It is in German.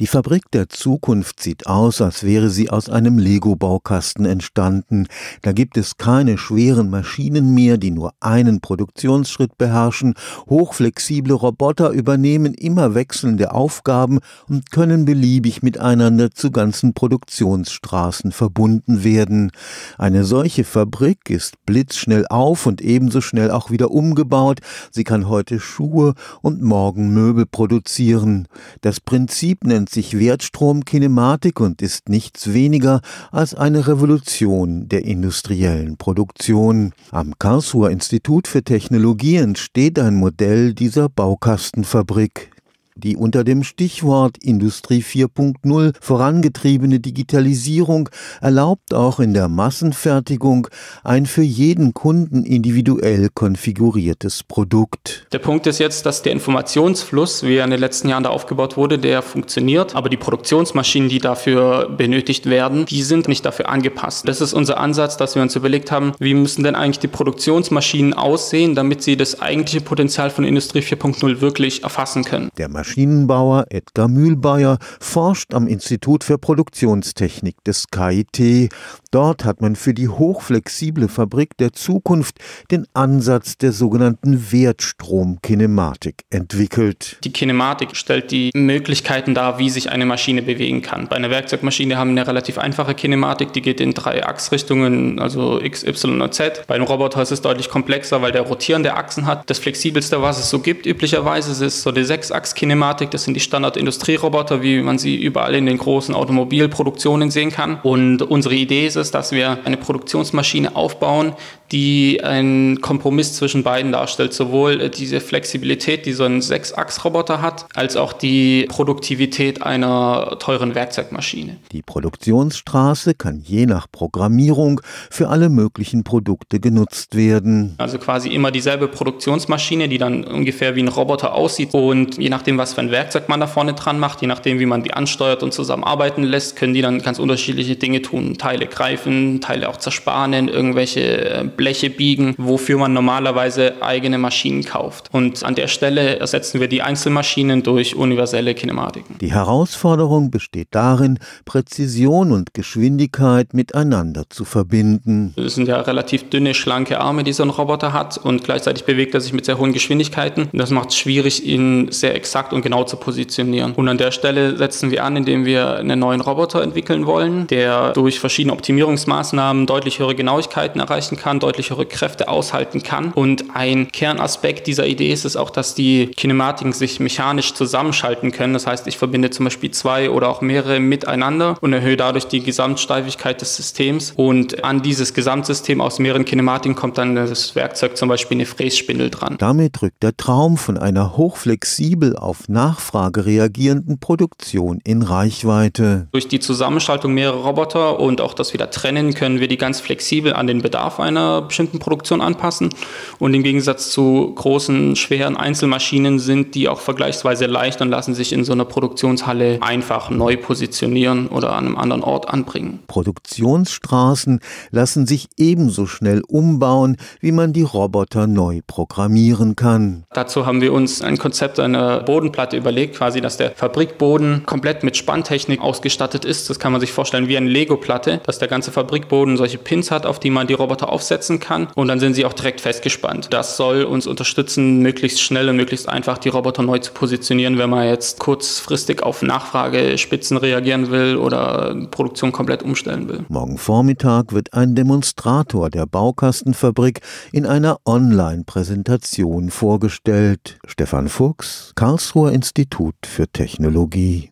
Die Fabrik der Zukunft sieht aus, als wäre sie aus einem Lego-Baukasten entstanden. Da gibt es keine schweren Maschinen mehr, die nur einen Produktionsschritt beherrschen. Hochflexible Roboter übernehmen immer wechselnde Aufgaben und können beliebig miteinander zu ganzen Produktionsstraßen verbunden werden. Eine solche Fabrik ist blitzschnell auf und ebenso schnell auch wieder umgebaut. Sie kann heute Schuhe und morgen Möbel produzieren. Das Prinzip nennt sich Wertstromkinematik und ist nichts weniger als eine Revolution der industriellen Produktion. Am Karlsruher Institut für Technologie entsteht ein Modell dieser Baukastenfabrik. Die unter dem Stichwort Industrie 4.0 vorangetriebene Digitalisierung erlaubt auch in der Massenfertigung ein für jeden Kunden individuell konfiguriertes Produkt. Der Punkt ist jetzt, dass der Informationsfluss, wie er in den letzten Jahren da aufgebaut wurde, der funktioniert, aber die Produktionsmaschinen, die dafür benötigt werden, die sind nicht dafür angepasst. Das ist unser Ansatz, dass wir uns überlegt haben, wie müssen denn eigentlich die Produktionsmaschinen aussehen, damit sie das eigentliche Potenzial von Industrie 4.0 wirklich erfassen können. Der Maschinenbauer Edgar Mühlbayer forscht am Institut für Produktionstechnik des KIT. Dort hat man für die hochflexible Fabrik der Zukunft den Ansatz der sogenannten Wertstromkinematik entwickelt. Die Kinematik stellt die Möglichkeiten dar, wie sich eine Maschine bewegen kann. Bei einer Werkzeugmaschine haben wir eine relativ einfache Kinematik, die geht in drei Achsrichtungen, also X, Y und Z. Bei einem Roboter ist es deutlich komplexer, weil der rotierende Achsen hat. Das flexibelste, was es so gibt üblicherweise, ist so die Sechsachs-Kinematik Kinematik. Das sind die Standard-Industrieroboter, wie man sie überall in den großen Automobilproduktionen sehen kann. Und unsere Idee ist es, dass wir eine Produktionsmaschine aufbauen, die einen Kompromiss zwischen beiden darstellt. Sowohl diese Flexibilität, die so ein Sechsachs-Roboter hat, als auch die Produktivität einer teuren Werkzeugmaschine. Die Produktionsstraße kann je nach Programmierung für alle möglichen Produkte genutzt werden. Also quasi immer dieselbe Produktionsmaschine, die dann ungefähr wie ein Roboter aussieht. Und je nachdem, was für ein Werkzeug man da vorne dran macht, je nachdem, wie man die ansteuert und zusammenarbeiten lässt, können die dann ganz unterschiedliche Dinge tun. Teile greifen, Teile auch zersparen, irgendwelche äh, Bleche biegen, wofür man normalerweise eigene Maschinen kauft. Und an der Stelle ersetzen wir die Einzelmaschinen durch universelle Kinematiken. Die Herausforderung besteht darin, Präzision und Geschwindigkeit miteinander zu verbinden. Es sind ja relativ dünne, schlanke Arme, die so ein Roboter hat und gleichzeitig bewegt er sich mit sehr hohen Geschwindigkeiten. Das macht es schwierig, ihn sehr exakt und genau zu positionieren. Und an der Stelle setzen wir an, indem wir einen neuen Roboter entwickeln wollen, der durch verschiedene Optimierungsmaßnahmen deutlich höhere Genauigkeiten erreichen kann, deutlich höhere Kräfte aushalten kann. Und ein Kernaspekt dieser Idee ist es auch, dass die Kinematiken sich mechanisch zusammenschalten können. Das heißt, ich verbinde zum Beispiel zwei oder auch mehrere miteinander und erhöhe dadurch die Gesamtsteifigkeit des Systems. Und an dieses Gesamtsystem aus mehreren Kinematiken kommt dann das Werkzeug zum Beispiel eine Frässpindel dran. Damit rückt der Traum von einer hochflexibel auf Nachfrage reagierenden Produktion in Reichweite. Durch die Zusammenschaltung mehrerer Roboter und auch das wieder trennen können wir die ganz flexibel an den Bedarf einer bestimmten Produktion anpassen. Und im Gegensatz zu großen, schweren Einzelmaschinen sind die auch vergleichsweise leicht und lassen sich in so einer Produktionshalle einfach neu positionieren oder an einem anderen Ort anbringen. Produktionsstraßen lassen sich ebenso schnell umbauen, wie man die Roboter neu programmieren kann. Dazu haben wir uns ein Konzept einer Bodenplatte überlegt, quasi, dass der Fabrikboden komplett mit Spanntechnik ausgestattet ist. Das kann man sich vorstellen wie eine Lego-Platte, dass der ganze Fabrikboden solche Pins hat, auf die man die Roboter aufsetzen kann und dann sind sie auch direkt festgespannt. Das soll uns unterstützen, möglichst schnell und möglichst einfach die Roboter neu zu positionieren, wenn man jetzt kurzfristig auf Nachfragespitzen reagieren will oder Produktion komplett umstellen will. Morgen Vormittag wird ein Demonstrator der Baukastenfabrik in einer Online-Präsentation vorgestellt. Stefan Fuchs, Karlsruher Institut für Technologie